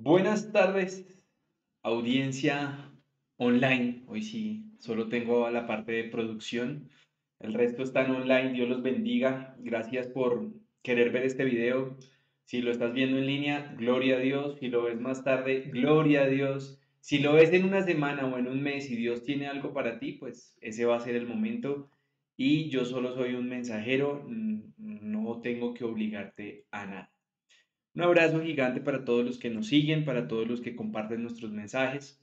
Buenas tardes, audiencia online. Hoy sí, solo tengo la parte de producción. El resto está en online. Dios los bendiga. Gracias por querer ver este video. Si lo estás viendo en línea, gloria a Dios. Si lo ves más tarde, gloria a Dios. Si lo ves en una semana o en un mes y Dios tiene algo para ti, pues ese va a ser el momento. Y yo solo soy un mensajero, no tengo que obligarte a nada. Un abrazo gigante para todos los que nos siguen, para todos los que comparten nuestros mensajes.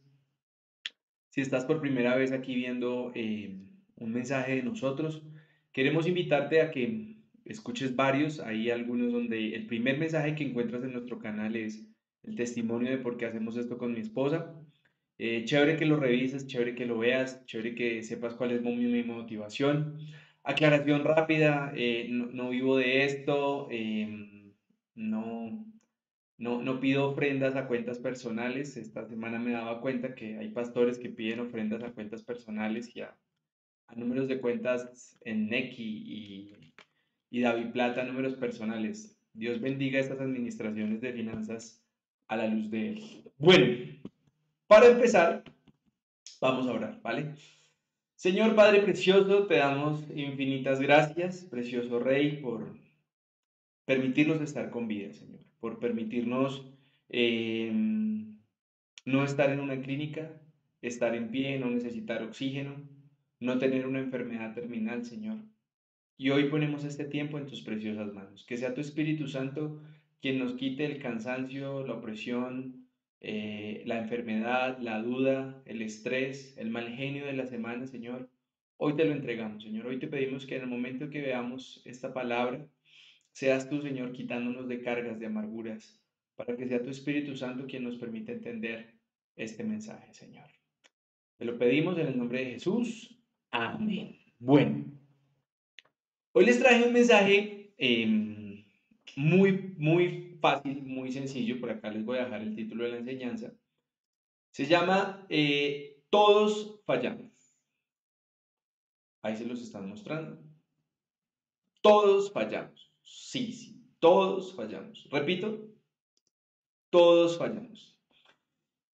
Si estás por primera vez aquí viendo eh, un mensaje de nosotros, queremos invitarte a que escuches varios. Hay algunos donde el primer mensaje que encuentras en nuestro canal es el testimonio de por qué hacemos esto con mi esposa. Eh, chévere que lo revises, chévere que lo veas, chévere que sepas cuál es mi, motivación. Aclaración rápida, eh, no, vivo de esto. No, no, no pido ofrendas a cuentas personales. Esta semana me daba cuenta que hay pastores que piden ofrendas a cuentas personales y a, números de cuentas en Neki y, y David Plata, números personales. Dios bendiga estas administraciones de finanzas a la luz de Él. Bueno, para empezar, vamos a orar, ¿vale? Señor Padre Precioso, te damos infinitas gracias, precioso Rey, por permitirnos estar con vida, Señor, por permitirnos em, no estar en una clínica, estar en pie, no necesitar oxígeno, no tener una enfermedad terminal, Señor. Y hoy ponemos este tiempo en tus preciosas manos. Que sea tu Espíritu Santo quien nos quite el cansancio, la opresión, eh, la enfermedad, la duda, el estrés, el mal genio de la semana, Señor. Hoy te lo entregamos, Señor. Hoy te pedimos que en el momento que veamos esta palabra, Seas tú, Señor, quitándonos de cargas, de amarguras, para que sea tu Espíritu Santo quien nos permita entender este mensaje, Señor. Te lo pedimos en el nombre de Jesús. Amén. Bueno, hoy les traje un mensaje em, muy, muy fácil, muy sencillo. Por acá les voy a dejar el título de la enseñanza. Se llama eh, Todos fallamos. Ahí se los están mostrando. Todos fallamos. Sí, sí, todos fallamos. Repito, todos fallamos.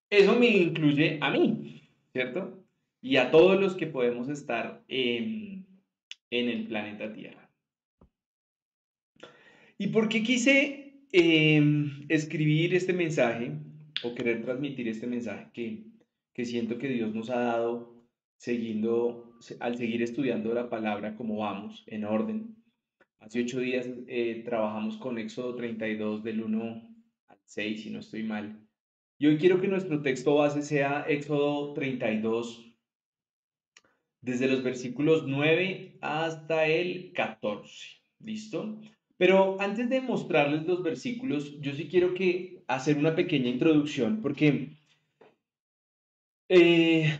Eso me incluye a mí, ¿cierto? Y a todos los que podemos estar en, el planeta Tierra. ¿Y por qué quise em, escribir este mensaje o querer transmitir este mensaje que, que siento que Dios nos ha dado siguiendo, al seguir estudiando la palabra como vamos, en orden? Hace ocho días eh, trabajamos con Éxodo 32 del 1 al 6, si no estoy mal. Y hoy quiero que nuestro texto base sea Éxodo 32, desde los versículos 9 hasta el 14. ¿Listo? Pero antes de mostrarles los versículos, yo sí quiero que hacer una pequeña introducción, porque eh,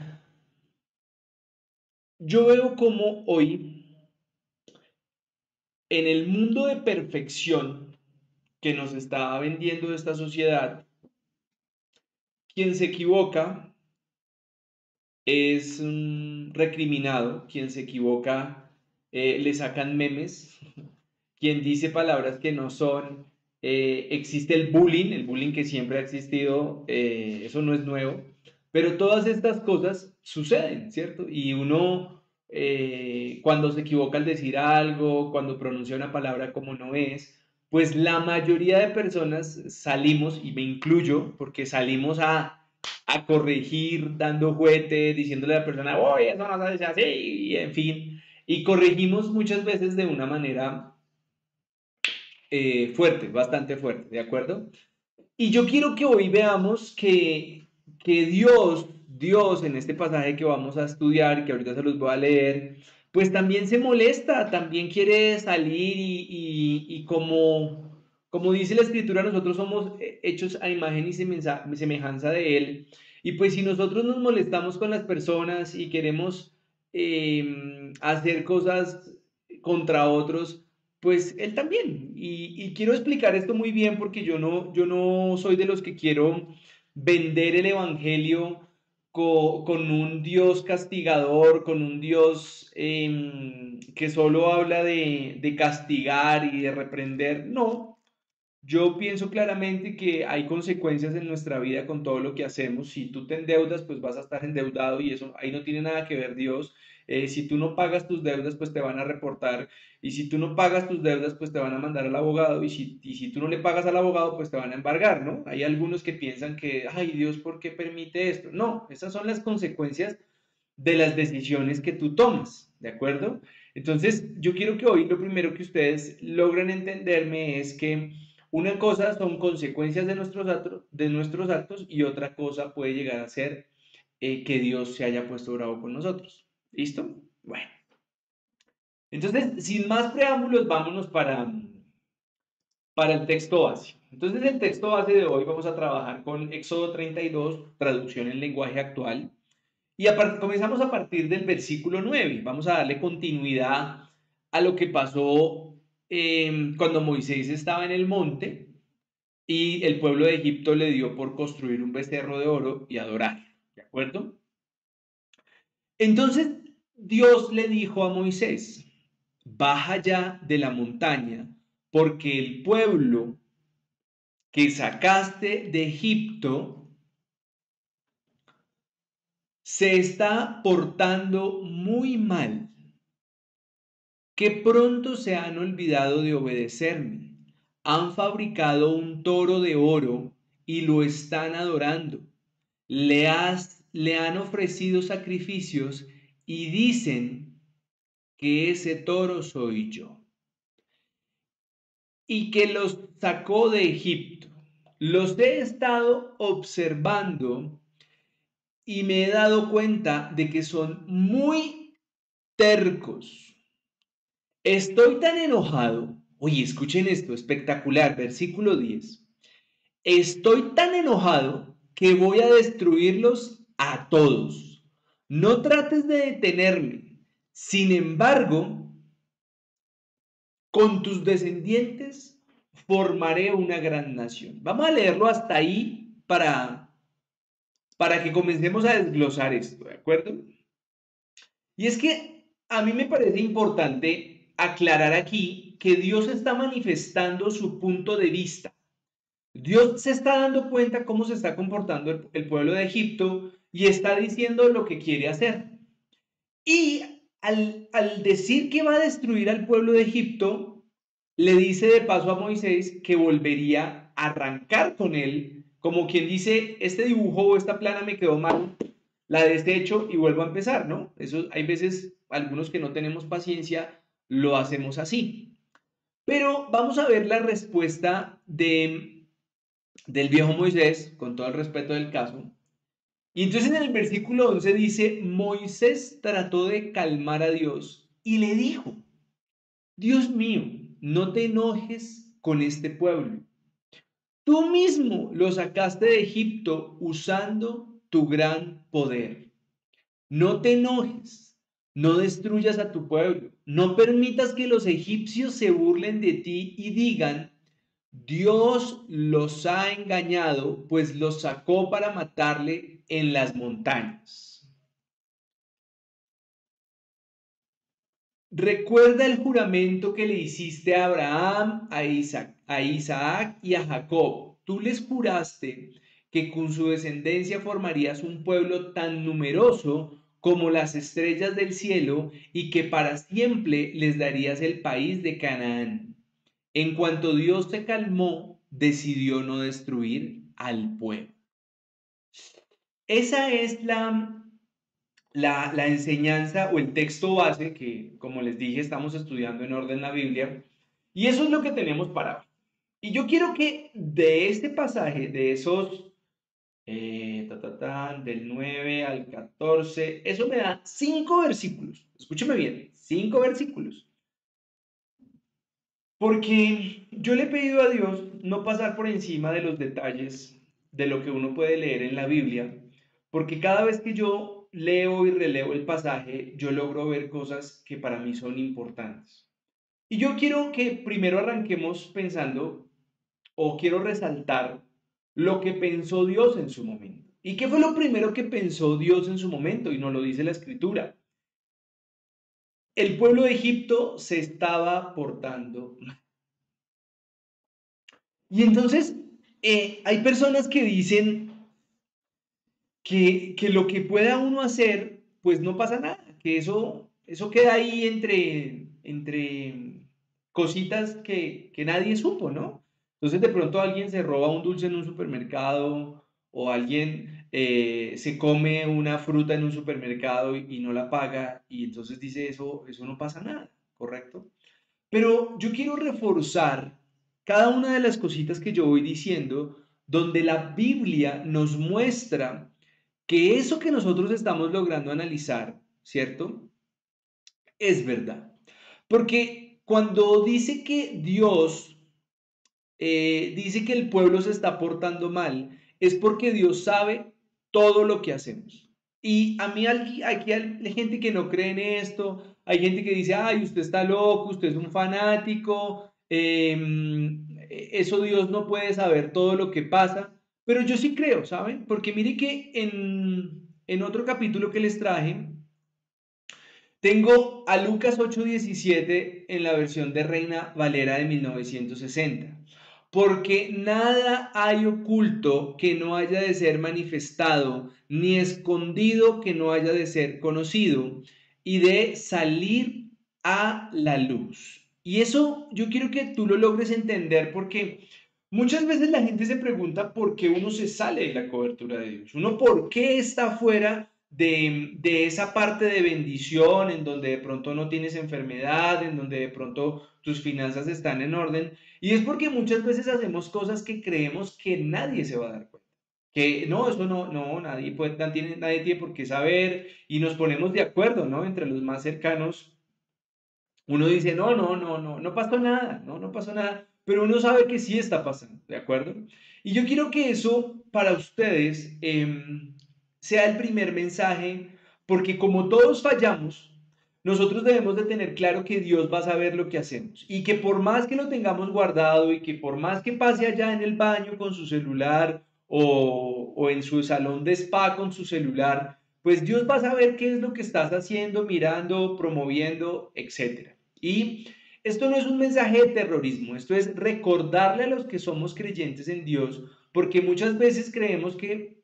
yo veo como hoy en el mundo de perfección que nos está vendiendo esta sociedad, quien se equivoca es recriminado, quien se equivoca eh, le sacan memes, quien dice palabras que no son, eh, existe el bullying, el bullying que siempre ha existido, eh, eso no es nuevo, pero todas estas cosas suceden, ¿cierto? Y uno eh, cuando se equivoca al decir algo, cuando pronuncia una palabra como no es, pues la mayoría de personas salimos, y me incluyo, porque salimos a, a corregir, dando juguete, diciéndole a la persona, oye, eso no se dice así, y en fin, y corregimos muchas veces de una manera eh, fuerte, bastante fuerte, ¿de acuerdo? Y yo quiero que hoy veamos que, que Dios Dios en este pasaje que vamos a estudiar, que ahorita se los voy a leer, pues también se molesta, también quiere salir y, como, como dice la escritura, nosotros somos hechos a imagen y semejanza de Él. Y pues si nosotros nos molestamos con las personas y queremos em, hacer cosas contra otros, pues Él también. Y, y, quiero explicar esto muy bien porque yo no, yo no soy de los que quiero vender el Evangelio con, un Dios castigador, con un Dios em, que solo habla de, castigar y de reprender. No, yo pienso claramente que hay consecuencias en nuestra vida con todo lo que hacemos. Si tú te endeudas, pues vas a estar endeudado y eso ahí no tiene nada que ver Dios. Eh, si tú no pagas tus deudas, pues te van a reportar. Y si tú no pagas tus deudas, pues te van a mandar al abogado. Y si, y si tú no le pagas al abogado, pues te van a embargar, ¿no? Hay algunos que piensan que, ay Dios, ¿por qué permite esto? No, esas son las consecuencias de las decisiones que tú tomas, ¿de acuerdo? Entonces, yo quiero que hoy lo primero que ustedes logren entenderme es que una cosa son consecuencias de nuestros, actos, de nuestros actos y otra cosa puede llegar a ser eh, que Dios se haya puesto bravo con nosotros. ¿Listo? Bueno. Entonces, sin más preámbulos, vámonos para, para el texto base. Entonces, el texto base de hoy vamos a trabajar con Éxodo 32, traducción en lenguaje actual. Y comenzamos a partir del versículo 9. Vamos a darle continuidad a lo que pasó Em, cuando Moisés estaba en el monte y el pueblo de Egipto le dio por construir un becerro de oro y adorar. ¿De acuerdo? Entonces Dios le dijo a Moisés, baja ya de la montaña, porque el pueblo que sacaste de Egipto se está portando muy mal que pronto se han olvidado de obedecerme. Han fabricado un toro de oro y lo están adorando. Le, le han ofrecido sacrificios y dicen que ese toro soy yo. Y que los sacó de Egipto. Los he estado observando y me he dado cuenta de que son muy tercos Estoy tan enojado. Oye, escuchen esto, espectacular, versículo 10. Estoy tan enojado que voy a destruirlos a todos. No trates de detenerme. Sin embargo, con tus descendientes formaré una gran nación. Vamos a leerlo hasta ahí para, para que comencemos a desglosar esto, ¿de acuerdo? Y es que a mí me parece importante aclarar aquí que Dios está manifestando su punto de vista. Dios se está dando cuenta cómo se está comportando el, pueblo de Egipto y está diciendo lo que quiere hacer. Y al, al decir que va a destruir al pueblo de Egipto, le dice de paso a Moisés que volvería a arrancar con él, como quien dice, este dibujo o esta plana me quedó mal, la desecho y vuelvo a empezar, ¿no? Eso hay veces algunos que no tenemos paciencia lo hacemos así. Pero vamos a ver la respuesta de, del viejo Moisés, con todo el respeto del caso. Y entonces en el versículo 11 dice, Moisés trató de calmar a Dios y le dijo, Dios mío, no te enojes con este pueblo. Tú mismo lo sacaste de Egipto usando tu gran poder. No te enojes no destruyas a tu pueblo. No permitas que los egipcios se burlen de ti y digan, Dios los ha engañado, pues los sacó para matarle en las montañas. Recuerda el juramento que le hiciste a Abraham, a Isaac, a Isaac y a Jacob. Tú les juraste que con su descendencia formarías un pueblo tan numeroso como las estrellas del cielo, y que para siempre les darías el país de Canaán. En cuanto Dios se calmó, decidió no destruir al pueblo. Esa es la, la, enseñanza o el texto base que, como les dije, estamos estudiando en orden la Biblia. Y eso es lo que tenemos para hoy. Y yo quiero que de este pasaje, de esos eh, del 9 al 14, eso me da cinco versículos. Escúcheme bien, cinco versículos. Porque yo le he pedido a Dios no pasar por encima de los detalles de lo que uno puede leer en la Biblia, porque cada vez que yo leo y releo el pasaje, yo logro ver cosas que para mí son importantes. Y yo quiero que primero arranquemos pensando, o quiero resaltar lo que pensó Dios en su momento. ¿Y qué fue lo primero que pensó Dios en su momento? Y nos lo dice la escritura. El pueblo de Egipto se estaba portando mal. Y entonces eh, hay personas que dicen que, que, lo que pueda uno hacer, pues no pasa nada, que eso, eso queda ahí entre, entre cositas que, que nadie supo, ¿no? Entonces de pronto alguien se roba un dulce en un supermercado o alguien eh, se come una fruta en un supermercado y, y, no la paga y entonces dice eso, eso no pasa nada, ¿correcto? Pero yo quiero reforzar cada una de las cositas que yo voy diciendo donde la Biblia nos muestra que eso que nosotros estamos logrando analizar, ¿cierto? Es verdad. Porque cuando dice que Dios eh, dice que el pueblo se está portando mal, es porque Dios sabe todo lo que hacemos. Y a mí aquí hay gente que no cree en esto, hay gente que dice, ay, usted está loco, usted es un fanático, em, eso Dios no puede saber todo lo que pasa, pero yo sí creo, ¿saben? Porque mire que en, en otro capítulo que les traje, tengo a Lucas 8:17 en la versión de Reina Valera de 1960. Porque nada hay oculto que no haya de ser manifestado, ni escondido que no haya de ser conocido, y de salir a la luz. Y eso yo quiero que tú lo logres entender porque muchas veces la gente se pregunta por qué uno se sale de la cobertura de Dios. Uno por qué está fuera de, de, esa parte de bendición en donde de pronto no tienes enfermedad, en donde de pronto tus finanzas están en orden. Y es porque muchas veces hacemos cosas que creemos que nadie se va a dar cuenta. Que no, eso no, no, nadie, puede, nadie, nadie tiene por qué saber y nos ponemos de acuerdo, ¿no? Entre los más cercanos uno dice, no, no, no, no, no pasó nada, no, no pasó nada, pero uno sabe que sí está pasando, ¿de acuerdo? Y yo quiero que eso para ustedes em, sea el primer mensaje, porque como todos fallamos, nosotros debemos de tener claro que Dios va a saber lo que hacemos y que por más que lo tengamos guardado y que por más que pase allá en el baño con su celular o, o en su salón de spa con su celular, pues Dios va a saber qué es lo que estás haciendo, mirando, promoviendo, etcétera. Y esto no es un mensaje de terrorismo, esto es recordarle a los que somos creyentes en Dios, porque muchas veces creemos que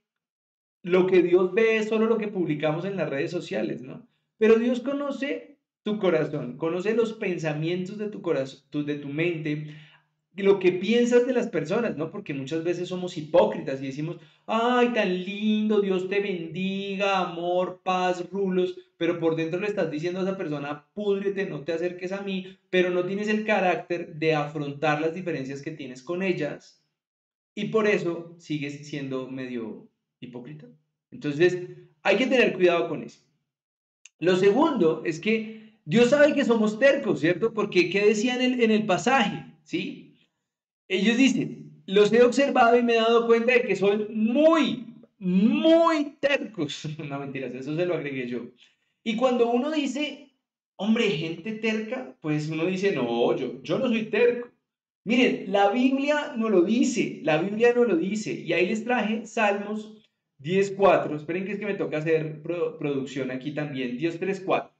lo que Dios ve es solo lo que publicamos en las redes sociales, ¿no? Pero Dios conoce tu corazón, conoce los pensamientos de tu de tu mente, lo que piensas de las personas, ¿no? Porque muchas veces somos hipócritas y decimos, ay, tan lindo, Dios te bendiga, amor, paz, rulos, pero por dentro le estás diciendo a esa persona, púdrete, no te acerques a mí, pero no tienes el carácter de afrontar las diferencias que tienes con ellas y por eso sigues siendo medio hipócrita. Entonces, hay que tener cuidado con eso. Lo segundo es que Dios sabe que somos tercos, ¿cierto? Porque, ¿qué decía en el, en el pasaje? ¿Sí? Ellos dicen, los he observado y me he dado cuenta de que son muy, muy tercos. no mentiras, eso se lo agregué yo. Y cuando uno dice, hombre, gente terca, pues uno dice, no, yo, yo no soy terco. Miren, la Biblia no lo dice, la Biblia no lo dice. Y ahí les traje Salmos 10.4. Esperen que es que me toca hacer producción aquí también. 10.3.4.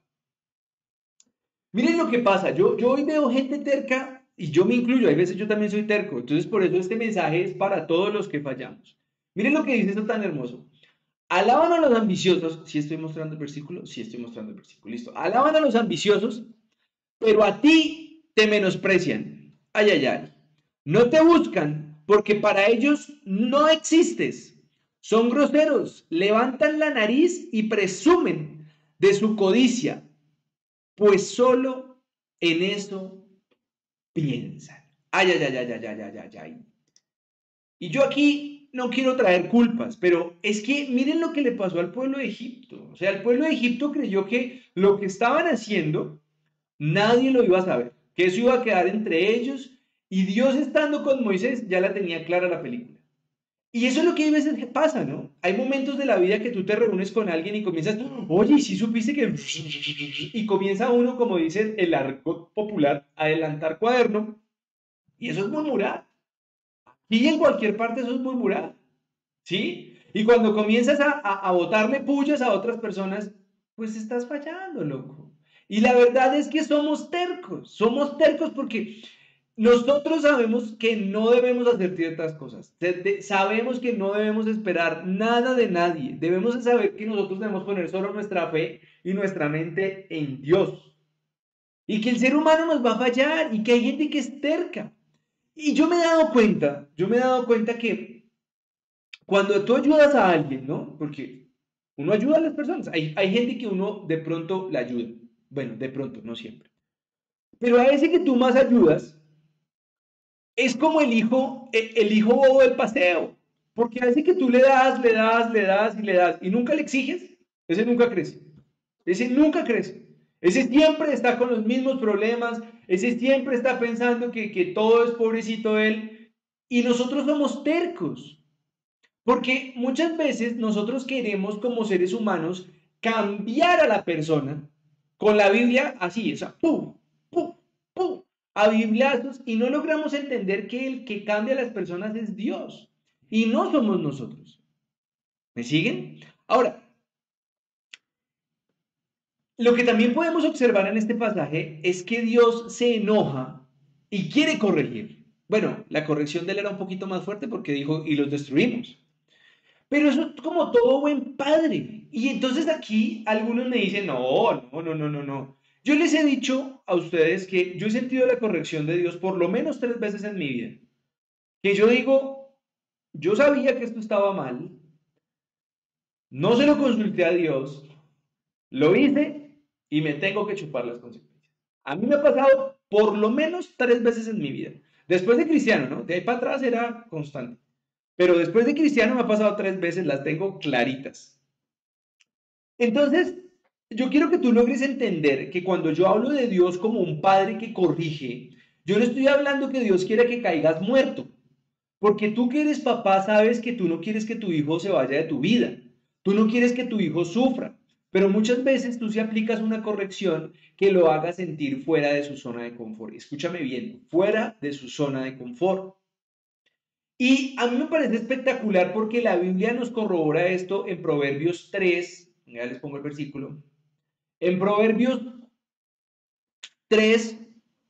Miren lo que pasa. Yo, yo hoy veo gente terca y yo me incluyo, hay veces yo también soy terco, entonces por eso este mensaje es para todos los que fallamos. Miren lo que dice esto tan hermoso. Alaban a los ambiciosos, si estoy mostrando el versículo, si estoy mostrando el versículo, listo. Alaban a los ambiciosos, pero a ti te menosprecian. Ay, ay, ay. No te buscan porque para ellos no existes. Son groseros, levantan la nariz y presumen de su codicia, pues solo en eso piensan. Ay, ay, ay, ay, ay, ay, ay, ay. Y yo aquí no quiero traer culpas, pero es que miren lo que le pasó al pueblo de Egipto. O sea, el pueblo de Egipto creyó que lo que estaban haciendo nadie lo iba a saber, que eso iba a quedar entre ellos y Dios estando con Moisés ya la tenía clara la película. Y eso es lo que a veces pasa, ¿no? Hay momentos de la vida que tú te reúnes con alguien y comienzas, oye, si supiste que... Y comienza uno, como dice el argot popular, a adelantar cuaderno. Y eso es murmurar. Y en cualquier parte eso es murmurar. ¿Sí? Y cuando comienzas a, a, a botarle pullas a otras personas, pues estás fallando, loco. Y la verdad es que somos tercos. Somos tercos porque nosotros sabemos que no debemos hacer ciertas cosas. Sabemos que no debemos esperar nada de nadie. Debemos saber que nosotros debemos poner solo nuestra fe y nuestra mente en Dios. Y que el ser humano nos va a fallar y que hay gente que es terca. Y yo me he dado cuenta, yo me he dado cuenta que cuando tú ayudas a alguien, ¿no? Porque uno ayuda a las personas. Hay, hay gente que uno de pronto la ayuda. Bueno, de pronto, no siempre. Pero a ese que tú más ayudas, es como el hijo, e, el hijo bobo del paseo. Porque a ese que tú le das, le das, le das y le das y nunca le exiges, ese nunca crece. Ese nunca crece. Ese siempre está con los mismos problemas, ese siempre está pensando que, que todo es pobrecito él. Y nosotros somos tercos. Porque muchas veces nosotros queremos como seres humanos cambiar a la persona con la Biblia así, o sea, pum, a bibliazos y no logramos entender que el que cambia a las personas es Dios y no somos nosotros. ¿Me siguen? Ahora, lo que también podemos observar en este pasaje es que Dios se enoja y quiere corregir. Bueno, la corrección de él era un poquito más fuerte porque dijo, y los destruimos. Pero eso es como todo buen padre. Y entonces aquí algunos me dicen, no, no, no, no, no, no. Yo les he dicho a ustedes que yo he sentido la corrección de Dios por lo menos tres veces en mi vida. Que yo digo, yo sabía que esto estaba mal, no se lo consulté a Dios, lo hice y me tengo que chupar las consecuencias. A mí me ha pasado por lo menos tres veces en mi vida. Después de cristiano, ¿no? De ahí para atrás era constante. Pero después de cristiano me ha pasado tres veces, las tengo claritas. Entonces, yo quiero que tú logres entender que cuando yo hablo de Dios como un padre que corrige, yo no estoy hablando que Dios quiera que caigas muerto, porque tú que eres papá sabes que tú no quieres que tu hijo se vaya de tu vida, tú no quieres que tu hijo sufra, pero muchas veces tú sí aplicas una corrección que lo haga sentir fuera de su zona de confort. Escúchame bien, fuera de su zona de confort. Y a mí me parece espectacular porque la Biblia nos corrobora esto en Proverbios 3, ya les pongo el versículo, en Proverbios 3,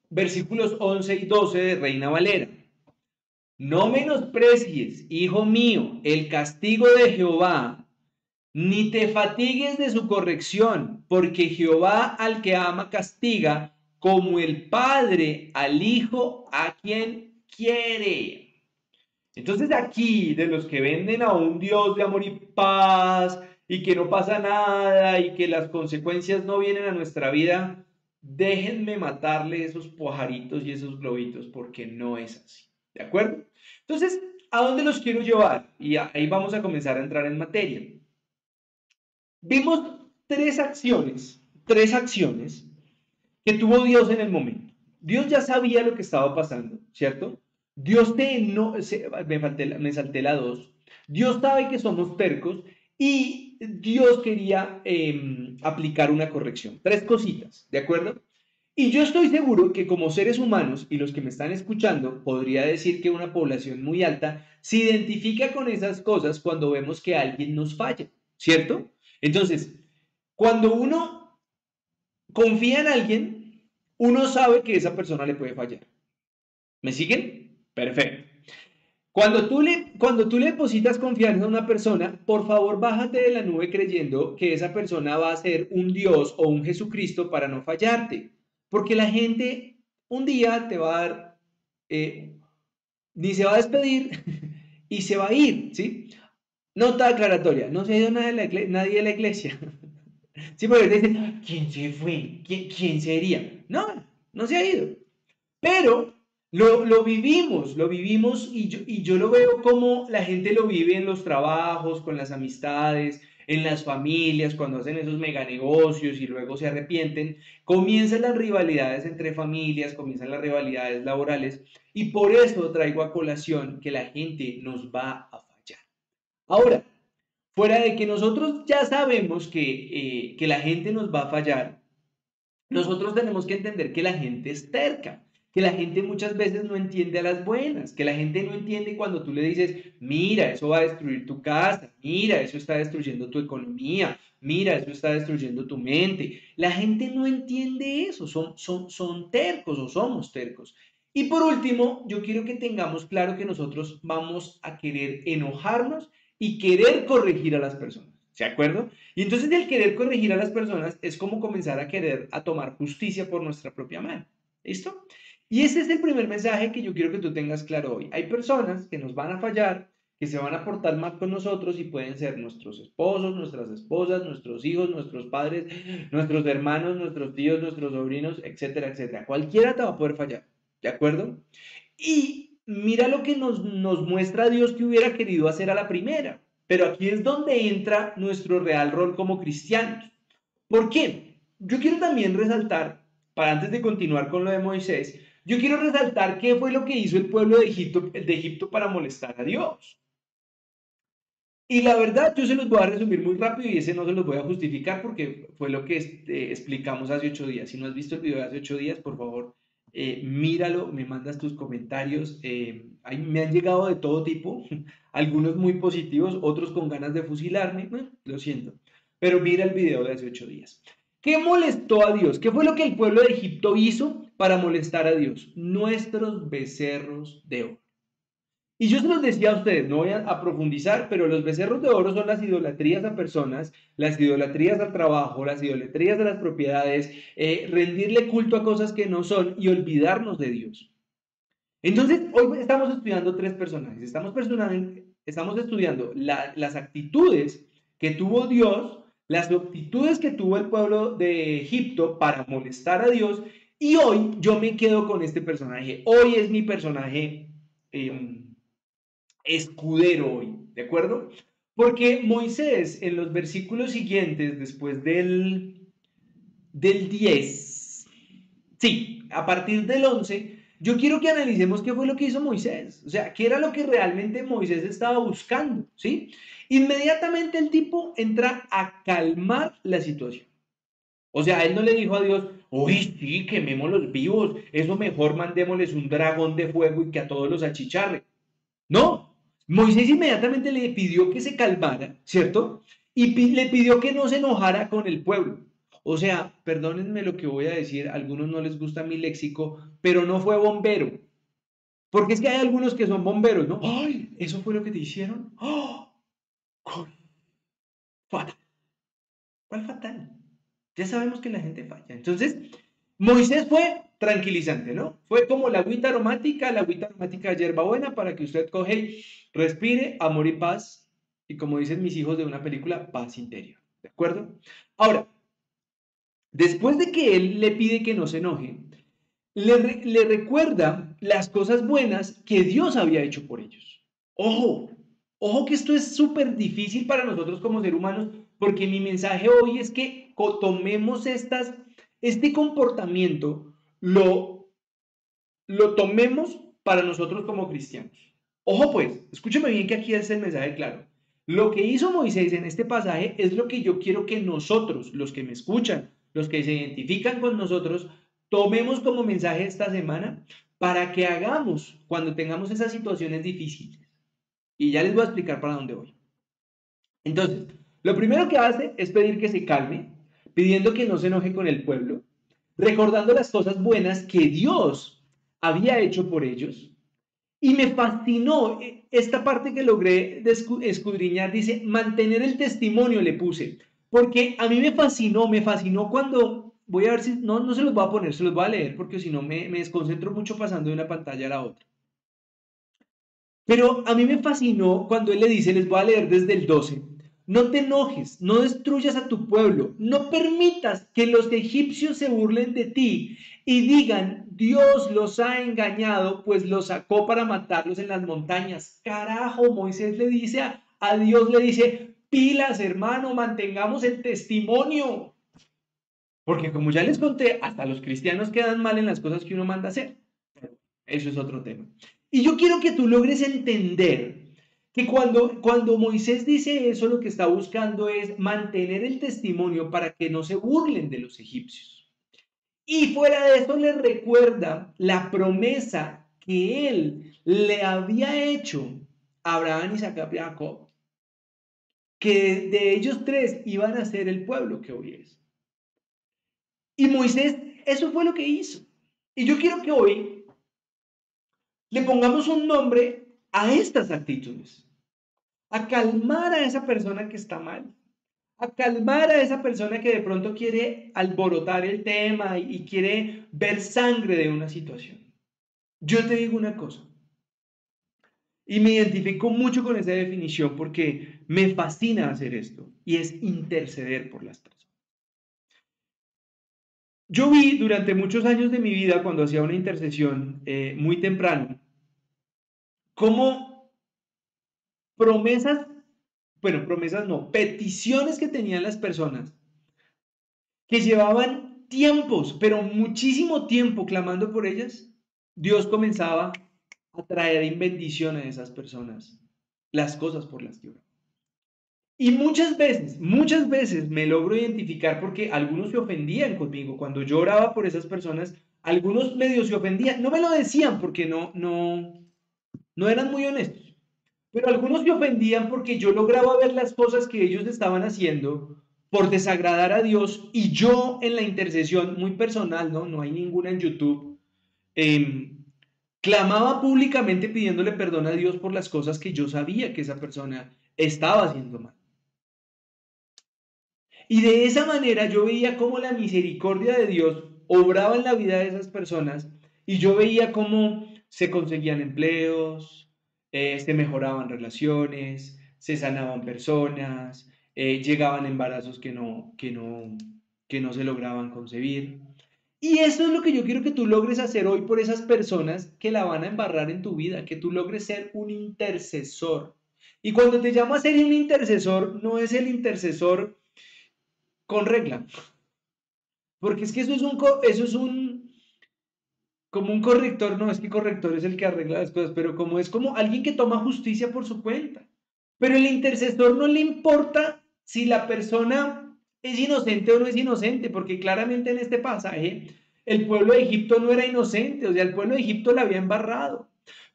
versículos 11 y 12 de Reina Valera. No menosprecies, hijo mío, el castigo de Jehová, ni te fatigues de su corrección, porque Jehová al que ama castiga, como el padre al hijo a quien quiere. Entonces aquí, de los que venden a un Dios de amor y paz, y que no pasa nada y que las consecuencias no vienen a nuestra vida, déjenme matarle esos pajaritos y esos globitos porque no es así. ¿De acuerdo? Entonces, ¿a dónde los quiero llevar? Y ahí vamos a comenzar a entrar en materia. Vimos tres acciones, tres acciones que tuvo Dios en el momento. Dios ya sabía lo que estaba pasando, ¿cierto? Dios te no, me, me salté la dos. Dios sabe que somos tercos y Dios quería em, aplicar una corrección. Tres cositas, ¿de acuerdo? Y yo estoy seguro que como seres humanos y los que me están escuchando, podría decir que una población muy alta se identifica con esas cosas cuando vemos que alguien nos falla, ¿cierto? Entonces, cuando uno confía en alguien, uno sabe que esa persona le puede fallar. ¿Me siguen? Perfecto. Cuando tú, le, cuando tú le depositas confianza a una persona, por favor bájate de la nube creyendo que esa persona va a ser un Dios o un Jesucristo para no fallarte. Porque la gente un día te va a dar, eh, ni se va a despedir y se va a ir, ¿sí? Nota aclaratoria, no se ha ido nadie de la, nadie de la iglesia. Sí, porque te dicen, ¿quién se fue? ¿Quién, ¿Quién sería? No, no se ha ido. Pero lo, vivimos, lo vivimos y yo, y yo lo veo como la gente lo vive en los trabajos, con las amistades, en las familias, cuando hacen esos mega negocios y luego se arrepienten, comienzan las rivalidades entre familias, comienzan las rivalidades laborales y por eso traigo a colación que la gente nos va a fallar. Ahora, fuera de que nosotros ya sabemos que, eh, que la gente nos va a fallar, nosotros tenemos que entender que la gente es terca que la gente muchas veces no entiende a las buenas, que la gente no entiende cuando tú le dices, mira, eso va a destruir tu casa, mira, eso está destruyendo tu economía, mira, eso está destruyendo tu mente. La gente no entiende eso, son, son, son tercos o somos tercos. Y por último, yo quiero que tengamos claro que nosotros vamos a querer enojarnos y querer corregir a las personas. ¿De acuerdo? Y entonces el querer corregir a las personas es como comenzar a querer a tomar justicia por nuestra propia mano. ¿Listo? Y ese es el primer mensaje que yo quiero que tú tengas claro hoy. Hay personas que nos van a fallar, que se van a portar mal con nosotros y pueden ser nuestros esposos, nuestras esposas, nuestros hijos, nuestros padres, nuestros hermanos, nuestros tíos, nuestros sobrinos, etcétera, etcétera. Cualquiera te va a poder fallar. ¿De acuerdo? Y mira lo que nos, nos muestra Dios que hubiera querido hacer a la primera. Pero aquí es donde entra nuestro real rol como cristianos. ¿Por qué? Yo quiero también resaltar, para antes de continuar con lo de Moisés, yo quiero resaltar qué fue lo que hizo el pueblo de Egipto, para molestar a Dios. Y la verdad, yo se los voy a resumir muy rápido y ese no se los voy a justificar porque fue lo que este, explicamos hace ocho días. Si no has visto el video de hace ocho días, por favor, eh, míralo, me mandas tus comentarios. Eh, me han llegado de todo tipo, algunos muy positivos, otros con ganas de fusilarme, lo siento. Pero mira el video de hace ocho días. ¿Qué molestó a Dios? ¿Qué fue lo que el pueblo de Egipto hizo para molestar a Dios? Nuestros becerros de oro. Y yo se los decía a ustedes, no voy a, profundizar, pero los becerros de oro son las idolatrías a personas, las idolatrías al trabajo, las idolatrías de las propiedades, eh, rendirle culto a cosas que no son y olvidarnos de Dios. Entonces, hoy estamos estudiando tres personajes. Estamos estudiando las actitudes que tuvo Dios, las actitudes que tuvo el pueblo de Egipto para molestar a Dios. Y hoy yo me quedo con este personaje. Hoy es mi personaje. Em, escudero hoy, ¿de acuerdo? Porque Moisés en los versículos siguientes, después del, del 10, sí, a partir del 11, yo quiero que analicemos qué fue lo que hizo Moisés, o sea, qué era lo que realmente Moisés estaba buscando, ¿sí? Inmediatamente el tipo entra a calmar la situación. O sea, él no le dijo a Dios, uy, sí, quemémoslos vivos, eso mejor mandémosles un dragón de fuego y que a todos los achicharre. No, Moisés inmediatamente le pidió que se calmara, ¿cierto? Y le pidió que no se enojara con el pueblo. O sea, perdónenme lo que voy a decir, a algunos no les gusta mi léxico, pero no fue bombero. Porque es que hay algunos que son bomberos, ¿no? ¡Ay! ¿Eso fue lo que te hicieron? ¡Oh! Fatal. ¿Cuál fatal? Ya sabemos que la gente falla. Entonces, Moisés fue tranquilizante, ¿no? Fue como la agüita aromática, la agüita aromática de hierbabuena para que usted coge, respire, amor y paz, y como dicen mis hijos de una película, paz interior, ¿de acuerdo? Ahora, después de que él le pide que no se enoje, le, recuerda las cosas buenas que Dios había hecho por ellos. Ojo, ojo que esto es súper difícil para nosotros como seres humanos, porque mi mensaje hoy es que tomemos estas, este comportamiento lo, lo tomemos para nosotros como cristianos. Ojo pues, escúcheme bien que aquí es el mensaje claro. Lo que hizo Moisés en este pasaje es lo que yo quiero que nosotros, los que me escuchan, los que se identifican con nosotros, tomemos como mensaje esta semana para que hagamos cuando tengamos esas situaciones difíciles. Y ya les voy a explicar para dónde voy. Entonces, lo primero que hace es pedir que se calme, pidiendo que no se enoje con el pueblo, recordando las cosas buenas que Dios había hecho por ellos. Y me fascinó eh, esta parte que logré escudriñar, dice, mantener el testimonio le puse, porque a mí me fascinó, me fascinó cuando, voy a ver si, no, no se los voy a poner, se los voy a leer, porque si no me, me desconcentro mucho pasando de una pantalla a la otra. Pero a mí me fascinó cuando él le dice, les voy a leer desde el 12, no te enojes, no destruyas a tu pueblo, no permitas que los egipcios se burlen de ti y digan, Dios los ha engañado, pues los sacó para matarlos en las montañas. Carajo, Moisés le dice a, a Dios, le dice, pilas hermano, mantengamos el testimonio. Porque como ya les conté, hasta los cristianos quedan mal en las cosas que uno manda hacer. Eso es otro tema. Y yo quiero que tú logres entender que cuando, cuando Moisés dice eso, lo que está buscando es mantener el testimonio para que no se burlen de los egipcios. Y fuera de eso le recuerda la promesa que él le había hecho a Abraham, Isaac y Jacob, que de ellos tres iban a ser el pueblo que hoy es. Y Moisés, eso fue lo que hizo. Y yo quiero que hoy le pongamos un nombre a estas actitudes, a calmar a esa persona que está mal, a calmar a esa persona que de pronto quiere alborotar el tema y quiere ver sangre de una situación. Yo te digo una cosa, y me identifico mucho con esa definición porque me fascina hacer esto, y es interceder por las personas. Yo vi durante muchos años de mi vida, cuando hacía una intercesión eh, muy temprano, cómo promesas, bueno, promesas no, peticiones que tenían las personas, que llevaban tiempos, pero muchísimo tiempo clamando por ellas, Dios comenzaba a traer en bendición a esas personas las cosas por las que oraban. Y muchas veces, muchas veces me logro identificar porque algunos se ofendían conmigo. Cuando yo oraba por esas personas, algunos medios se ofendían. No me lo decían porque no, no, no eran muy honestos. Pero algunos se ofendían porque yo lograba ver las cosas que ellos estaban haciendo por desagradar a Dios y yo en la intercesión muy personal, no, no hay ninguna en YouTube, em, clamaba públicamente pidiéndole perdón a Dios por las cosas que yo sabía que esa persona estaba haciendo mal. Y de esa manera yo veía cómo la misericordia de Dios obraba en la vida de esas personas y yo veía cómo se conseguían empleos, eh, se mejoraban relaciones, se sanaban personas, eh, llegaban embarazos que no, que, no, que no se lograban concebir. Y eso es lo que yo quiero que tú logres hacer hoy por esas personas que la van a embarrar en tu vida, que tú logres ser un intercesor. Y cuando te llamo a ser un intercesor, no es el intercesor con regla. Porque es que eso es un, eso es un, como un corrector, no es que corrector es el que arregla las cosas, pero como es como alguien que toma justicia por su cuenta. Pero el intercesor no le importa si la persona es inocente o no es inocente, porque claramente en este pasaje el pueblo de Egipto no era inocente, o sea, el pueblo de Egipto la había embarrado.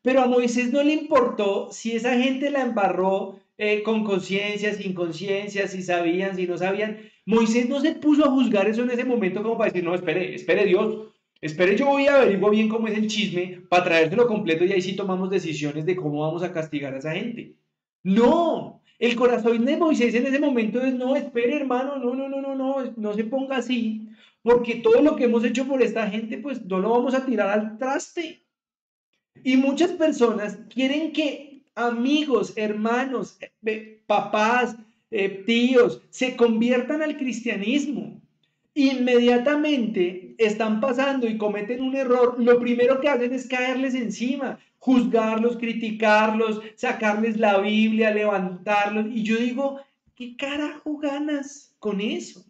Pero a Moisés no le importó si esa gente la embarró eh, con conciencia, sin conciencia, si sabían, si no sabían. Moisés no se puso a juzgar eso en ese momento como para decir, no, espere, espere Dios, espere, yo voy a averiguar bien cómo es el chisme para traérselo completo y ahí sí tomamos decisiones de cómo vamos a castigar a esa gente. No, el corazón de Moisés en ese momento es, no, espere hermano, no, no, no, no, no, no se ponga así, porque todo lo que hemos hecho por esta gente, pues no lo vamos a tirar al traste. Y muchas personas quieren que amigos, hermanos, eh, papás, eh, tíos, se conviertan al cristianismo, inmediatamente están pasando y cometen un error, lo primero que hacen es caerles encima, juzgarlos, criticarlos, sacarles la Biblia, levantarlos. Y yo digo, ¿qué carajo ganas con eso?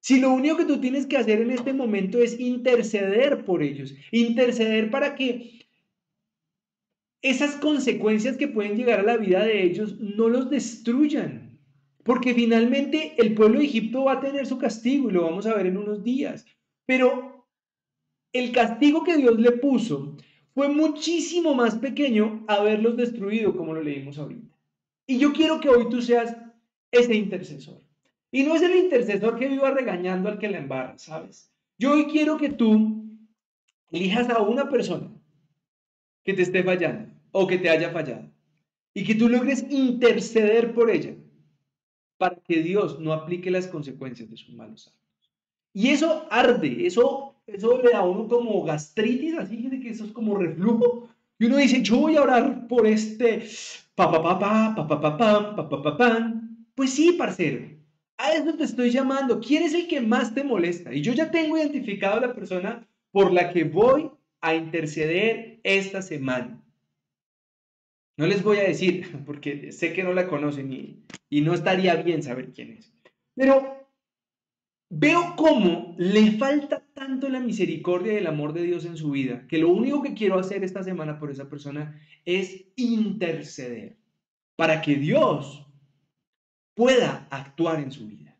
Si lo único que tú tienes que hacer en este momento es interceder por ellos, interceder para que esas consecuencias que pueden llegar a la vida de ellos no los destruyan. Porque finalmente el pueblo de Egipto va a tener su castigo y lo vamos a ver en unos días. Pero el castigo que Dios le puso fue muchísimo más pequeño haberlos destruido, como lo leímos ahorita. Y yo quiero que hoy tú seas ese intercesor. Y no es el intercesor que viva regañando al que la embarra, ¿sabes? Yo hoy quiero que tú elijas a una persona que te esté fallando o que te haya fallado y que tú logres interceder por ella para que Dios no aplique las consecuencias de sus malos actos. Y eso arde, eso, eso le da a uno como gastritis, así que eso es como reflujo. Y uno dice, yo voy a orar por este pa pa pa pa pa pa pa pa pa pa Pues sí, parcero, a eso te estoy llamando. ¿Quién es el que más te molesta? Y yo ya tengo identificado a la persona por la que voy a interceder esta semana. No les voy a decir, porque sé que no la conocen y, y no estaría bien saber quién es. Pero veo cómo le falta tanto la misericordia y el amor de Dios en su vida, que lo único que quiero hacer esta semana por esa persona es interceder para que Dios pueda actuar en su vida.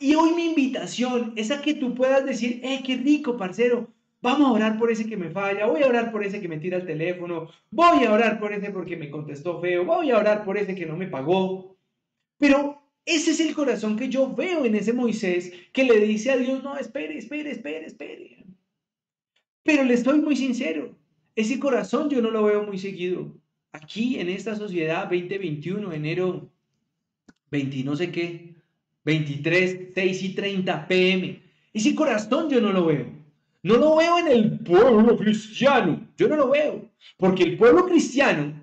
Y hoy mi invitación es a que tú puedas decir, eh, qué rico, parcero, Vamos a orar por ese que me falla, voy a orar por ese que me tira el teléfono, voy a orar por ese porque me contestó feo, voy a orar por ese que no me pagó. Pero ese es el corazón que yo veo en ese Moisés que le dice a Dios, no, espere, espere, espere, espere. Pero le estoy muy sincero, ese corazón yo no lo veo muy seguido. Aquí en esta sociedad 2021, enero 20 no sé qué, 23, 6 y 30 pm. Ese corazón yo no lo veo. No lo veo en el pueblo cristiano. Yo no lo veo. Porque el pueblo cristiano,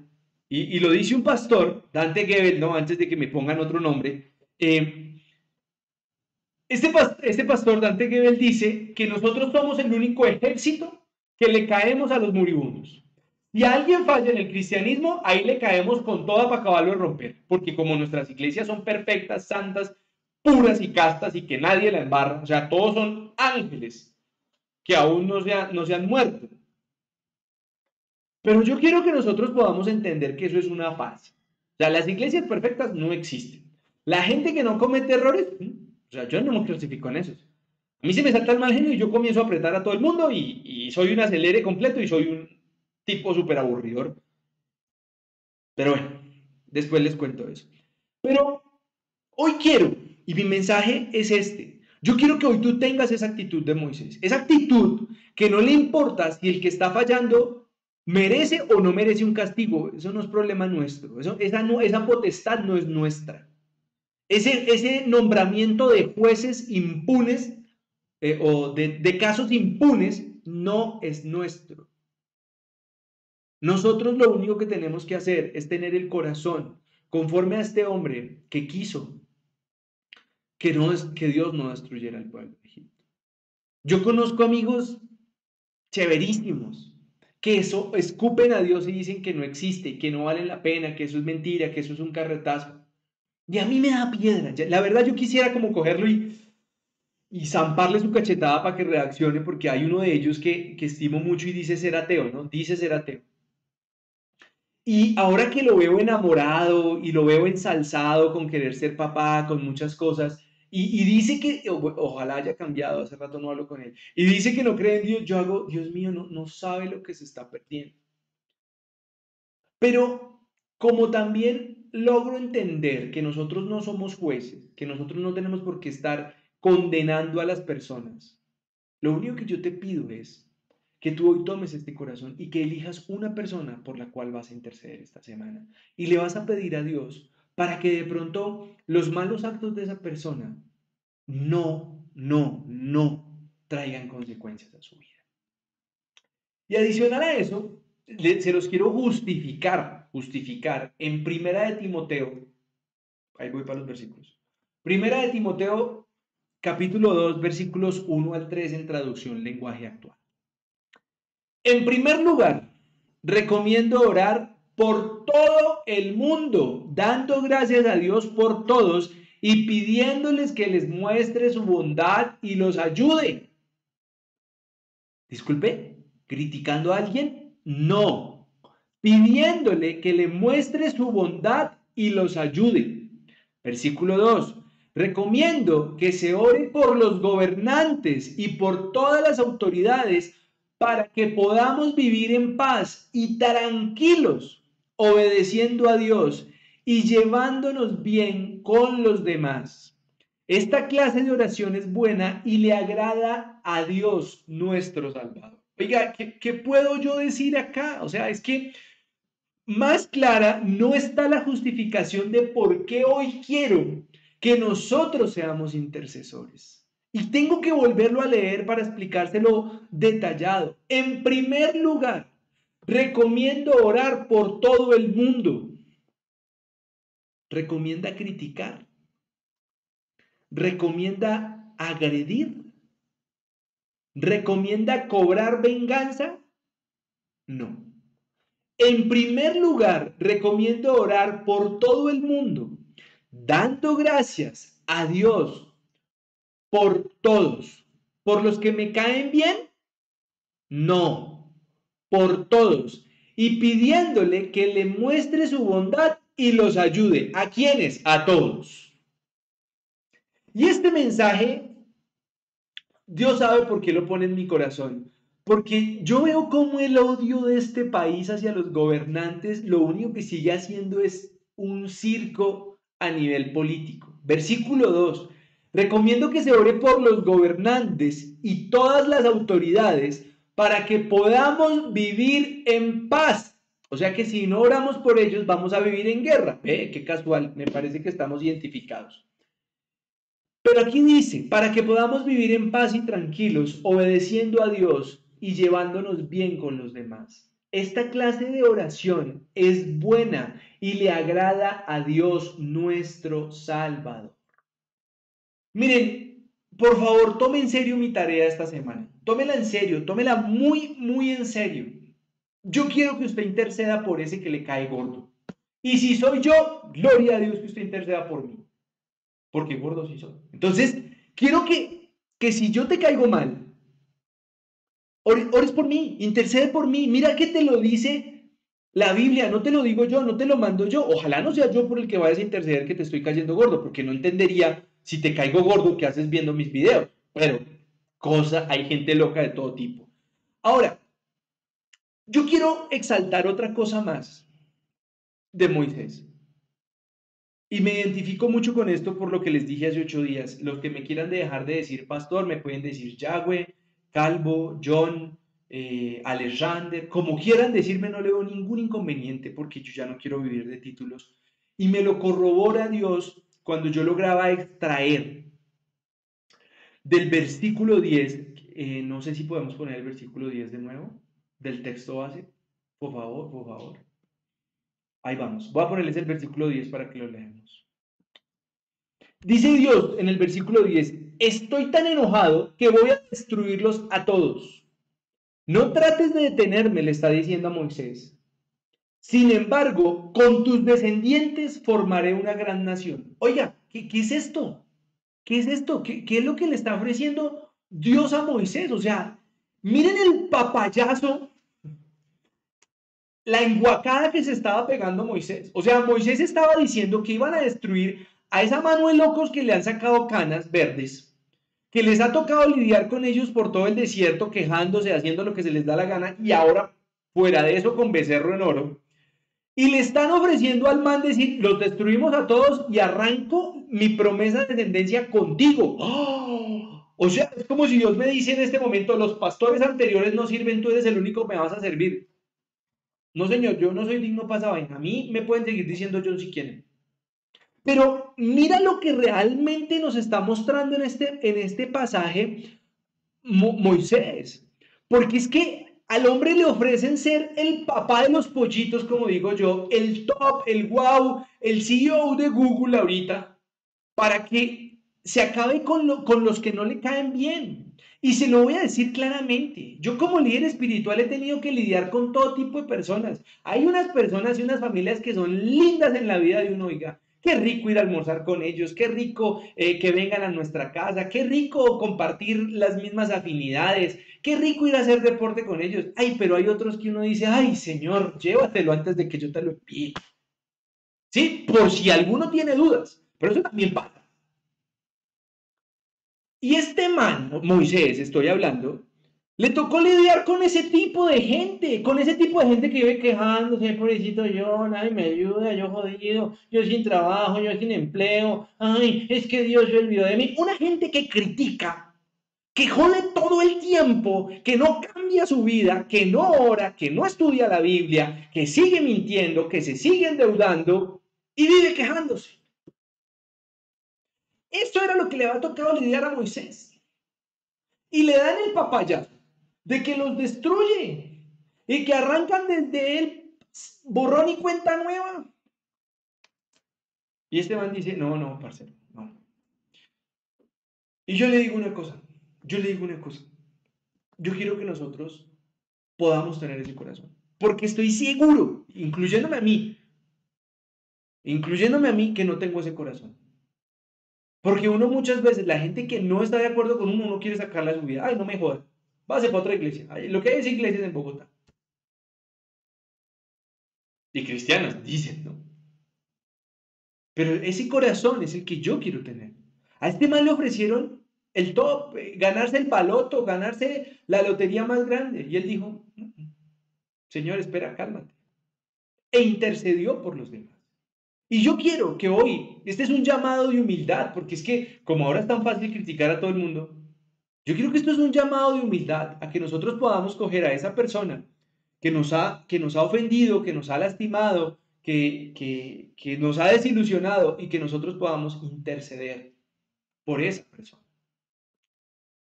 y, lo dice un pastor, Dante Gebel, no, antes de que me pongan otro nombre, eh, este, este pastor Dante Gebel dice que nosotros somos el único ejército que le caemos a los moribundos. Si alguien falla en el cristianismo, ahí le caemos con toda para acabarlo de romper. Porque como nuestras iglesias son perfectas, santas, puras y castas y que nadie la embarra, o sea, todos son ángeles que aún no se, no se han muerto. Pero yo quiero que nosotros podamos entender que eso es una fase. O sea, las iglesias perfectas no existen. La gente que no comete errores, o sea, yo no me clasifico en esos. A mí se me salta el mal genio y yo comienzo a apretar a todo el mundo y, soy un acelere completo y soy un tipo súper aburridor. Pero bueno, después les cuento eso. Pero hoy quiero, y mi mensaje es este. Yo quiero que hoy tú tengas esa actitud de Moisés. Esa actitud que no le importa si el que está fallando merece o no merece un castigo. Eso no es problema nuestro. Esa, potestad no es nuestra. Ese, ese nombramiento de jueces impunes eh, o de, casos impunes no es nuestro. Nosotros lo único que tenemos que hacer es tener el corazón conforme a este hombre que quiso que, no que Dios no destruyera el pueblo de Egipto. Yo conozco amigos chéverísimos que eso escupen a Dios y dicen que no existe, que no vale la pena, que eso es mentira, que eso es un carretazo. Y a mí me da piedra. La verdad yo quisiera como cogerlo y y zamparle su cachetada para que reaccione, porque hay uno de ellos que estimo mucho y dice ser ateo, ¿no? Dice ser ateo. Y ahora que lo veo enamorado y lo veo ensalzado con querer ser papá, con muchas cosas, y, dice que, ojalá haya cambiado, hace rato no hablo con él, y dice que no cree en Dios, yo hago, Dios mío, no, no sabe lo que se está perdiendo. Pero como también logro entender que nosotros no somos jueces, que nosotros no tenemos por qué estar condenando a las personas. Lo único que yo te pido es que tú hoy tomes este corazón y que elijas una persona por la cual vas a interceder esta semana. Y le vas a pedir a Dios para que de pronto los malos actos de esa persona no, no, no traigan consecuencias a su vida. Y adicional a eso, se los quiero justificar, justificar en Primera de Timoteo, ahí voy para los versículos. Primera de Timoteo capítulo 2, versículos 1 al 3 en traducción lenguaje actual. En primer lugar, recomiendo orar por todo el mundo, dando gracias a Dios por todos y pidiéndoles que les muestre su bondad y los ayude. Disculpe, ¿criticando a alguien? No, pidiéndole que le muestre su bondad y los ayude. Versículo 2. Recomiendo que se ore por los gobernantes y por todas las autoridades para que podamos vivir en paz y tranquilos, obedeciendo a Dios y llevándonos bien con los demás. Esta clase de oración es buena y le agrada a Dios nuestro Salvador. Oiga, ¿qué, ¿qué, puedo yo decir acá? O sea, es que más clara no está la justificación de por qué hoy quiero que nosotros seamos intercesores. Y tengo que volverlo a leer para explicárselo detallado. En primer lugar, recomiendo orar por todo el mundo. Recomienda criticar. Recomienda agredir. ¿Recomienda cobrar venganza? No. En primer lugar, recomiendo orar por todo el mundo dando gracias a Dios por todos, por los que me caen bien, no, por todos, y pidiéndole que le muestre su bondad y los ayude. ¿A quiénes? A todos. Y este mensaje, Dios sabe por qué lo pone en mi corazón. Porque yo veo cómo el odio de este país hacia los gobernantes lo único que sigue haciendo es un circo a nivel político. Versículo 2. Recomiendo que se ore por los gobernantes y todas las autoridades para que podamos vivir en paz. O sea que si no oramos por ellos, vamos a vivir en guerra. ¿Ve? Qué casual, me parece que estamos identificados. Pero aquí dice, para que podamos vivir en paz y tranquilos, obedeciendo a Dios y llevándonos bien con los demás. Esta clase de oración es buena y le agrada a Dios nuestro Salvador. Miren, por favor, tome en serio mi tarea esta semana. Tómela en serio, tómela muy, muy en serio. Yo quiero que usted interceda por ese que le cae gordo. Y si soy yo, gloria a Dios que usted interceda por mí. Porque gordo sí soy. Entonces, quiero que, que si yo te caigo mal, ores por mí, intercede por mí. Mira que te lo dice la Biblia, no te lo digo yo, no te lo mando yo. Ojalá no sea yo por el que vayas a interceder que te estoy cayendo gordo, porque no entendería si te caigo gordo que haces viendo mis videos. Pero, cosa, hay gente loca de todo tipo. Ahora, yo quiero exaltar otra cosa más de Moisés. Y me identifico mucho con esto por lo que les dije hace ocho días. Los que me quieran dejar de decir pastor, me pueden decir Yahweh, Calvo, John, eh, Alexander, como quieran decirme, no le veo ningún inconveniente porque yo ya no quiero vivir de títulos. Y me lo corrobora Dios cuando yo lograba extraer del versículo 10, eh, no sé si podemos poner el versículo 10 de nuevo, del texto base, por favor, por favor. Ahí vamos, voy a ponerles el versículo 10 para que lo leamos. Dice Dios en el versículo 10, estoy tan enojado que voy a destruirlos a todos. No trates de detenerme, le está diciendo a Moisés. Sin embargo, con tus descendientes formaré una gran nación. Oiga, ¿qué, es esto? ¿Qué es esto? ¿Qué, ¿Qué, es lo que le está ofreciendo Dios a Moisés? O sea, miren el papayazo, la enguacada que se estaba pegando Moisés. O sea, Moisés estaba diciendo que iban a destruir a esa mano de locos que le han sacado canas verdes que les ha tocado lidiar con ellos por todo el desierto, quejándose, haciendo lo que se les da la gana, y ahora, fuera de eso, con becerro en oro, y le están ofreciendo al man decir, los destruimos a todos y arranco mi promesa de descendencia contigo. ¡Oh! O sea, es como si Dios me dice en este momento, los pastores anteriores no sirven, tú eres el único que me vas a servir. No, señor, yo no soy digno para esa vaina. A mí me pueden seguir diciendo John si quieren. Pero mira lo que realmente nos está mostrando en este, en este pasaje Moisés. Porque es que al hombre le ofrecen ser el papá de los pollitos, como digo yo, el top, el wow, el CEO de Google ahorita, para que se acabe con, los que no le caen bien. Y se lo voy a decir claramente, yo como líder espiritual he tenido que lidiar con todo tipo de personas. Hay unas personas y unas familias que son lindas en la vida de uno, oiga, Qué rico ir a almorzar con ellos, qué rico eh, que vengan a nuestra casa, qué rico compartir las mismas afinidades, qué rico ir a hacer deporte con ellos. Ay, pero hay otros que uno dice, ay, Señor, llévatelo antes de que yo te lo envíe. Sí, por si alguno tiene dudas, pero eso también pasa. Y este man, Moisés, estoy hablando, le tocó lidiar con ese tipo de gente, con ese tipo de gente que vive quejándose, pobrecito yo, nadie me ayuda, yo jodido, yo sin trabajo, yo sin empleo, ay, es que Dios se olvidó de mí. Una gente que critica, que jode todo el tiempo, que no cambia su vida, que no ora, que no estudia la Biblia, que sigue mintiendo, que se sigue endeudando y vive quejándose. Esto era lo que le había tocado lidiar a Moisés. Y le dan el papayazo de que los destruye y que arrancan desde él borrón y cuenta nueva. Y este man dice, no, no, parcero, no. Y yo le digo una cosa, yo le digo una cosa. Yo quiero que nosotros podamos tener ese corazón. Porque estoy seguro, incluyéndome a mí, incluyéndome a mí, que no tengo ese corazón. Porque uno muchas veces, la gente que no está de acuerdo con uno, uno quiere sacarla de su vida. Ay, no me jodas. Vase para otra iglesia. Lo que hay es iglesias en Bogotá. Y cristianas, dicen, ¿no? Pero ese corazón es el que yo quiero tener. A este man le ofrecieron el top, eh, ganarse el paloto, ganarse la lotería más grande. Y él dijo, mm, mm, Señor, espera, cálmate. E intercedió por los demás. Y yo quiero que hoy, este es un llamado de humildad, porque es que como ahora es tan fácil criticar a todo el mundo, Yo quiero que esto es un llamado de humildad a que nosotros podamos coger a esa persona que nos ha, que nos ha ofendido, que nos ha lastimado, que, que, que nos ha desilusionado y que nosotros podamos interceder por esa persona.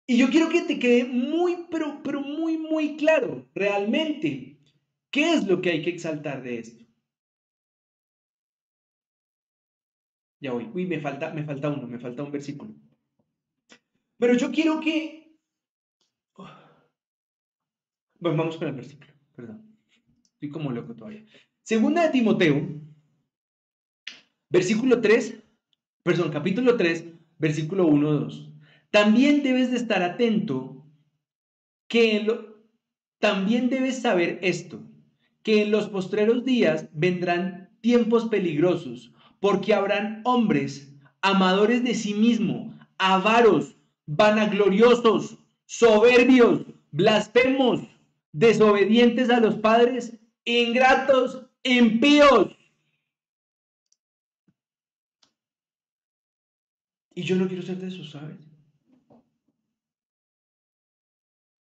Y yo quiero que te quede muy, pero, pero muy, muy claro, realmente, qué es lo que hay que exaltar de esto. Ya voy. Uy, me falta, me falta uno, me falta un versículo. Pero yo quiero que... Bueno, vamos con el versículo, perdón. Estoy como loco todavía. Segunda de Timoteo, versículo 3, perdón, capítulo 3, versículo 1, 2. También debes de estar atento que lo, también debes saber esto, que en los postreros días vendrán tiempos peligrosos, porque habrán hombres amadores de sí mismo, avaros, vanagloriosos, soberbios, blasfemos, desobedientes a los padres, ingratos, impíos. Y yo no quiero ser de esos, ¿sabes?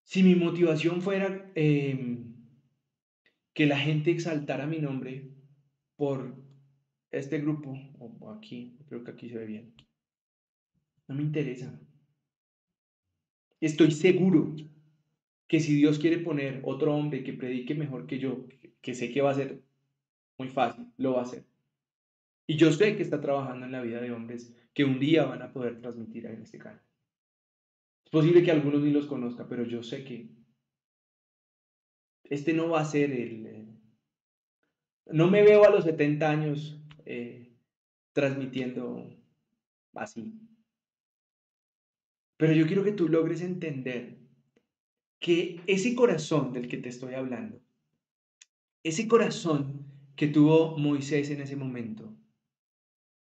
Si mi motivación fuera em, que la gente exaltara mi nombre por este grupo, o aquí, creo que aquí se ve bien, no me interesa. Estoy seguro que si Dios quiere poner otro hombre que predique mejor que yo, que sé que va a ser muy fácil, lo va a hacer. Y yo sé que está trabajando en la vida de hombres que un día van a poder transmitir en este canal. Es posible que algunos ni los conozca, pero yo sé que este no va a ser el... no me veo a los 70 años eh, transmitiendo así. Pero yo quiero que tú logres entender que ese corazón del que te estoy hablando, ese corazón que tuvo Moisés en ese momento,